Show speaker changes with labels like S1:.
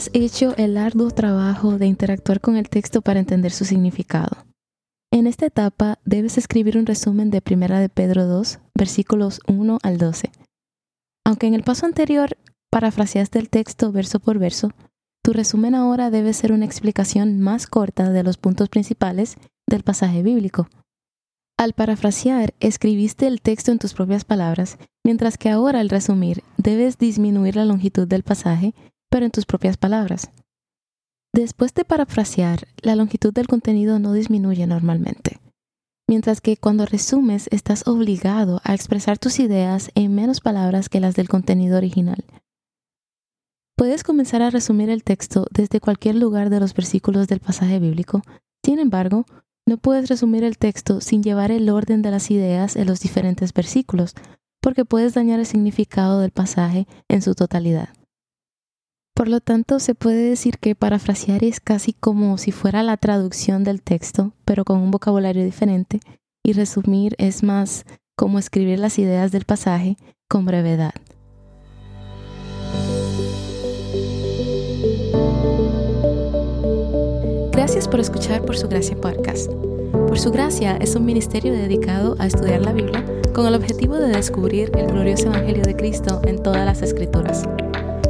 S1: Has hecho el arduo trabajo de interactuar con el texto para entender su significado. En esta etapa debes escribir un resumen de Primera de Pedro 2, versículos 1 al 12. Aunque en el paso anterior parafraseaste el texto verso por verso, tu resumen ahora debe ser una explicación más corta de los puntos principales del pasaje bíblico. Al parafrasear, escribiste el texto en tus propias palabras, mientras que ahora al resumir debes disminuir la longitud del pasaje pero en tus propias palabras. Después de parafrasear, la longitud del contenido no disminuye normalmente, mientras que cuando resumes estás obligado a expresar tus ideas en menos palabras que las del contenido original. Puedes comenzar a resumir el texto desde cualquier lugar de los versículos del pasaje bíblico, sin embargo, no puedes resumir el texto sin llevar el orden de las ideas en los diferentes versículos, porque puedes dañar el significado del pasaje en su totalidad. Por lo tanto, se puede decir que parafrasear es casi como si fuera la traducción del texto, pero con un vocabulario diferente, y resumir es más como escribir las ideas del pasaje con brevedad. Gracias por escuchar Por Su Gracia Podcast. Por Su Gracia es un ministerio dedicado a estudiar la Biblia con el objetivo de descubrir el glorioso Evangelio de Cristo en todas las Escrituras.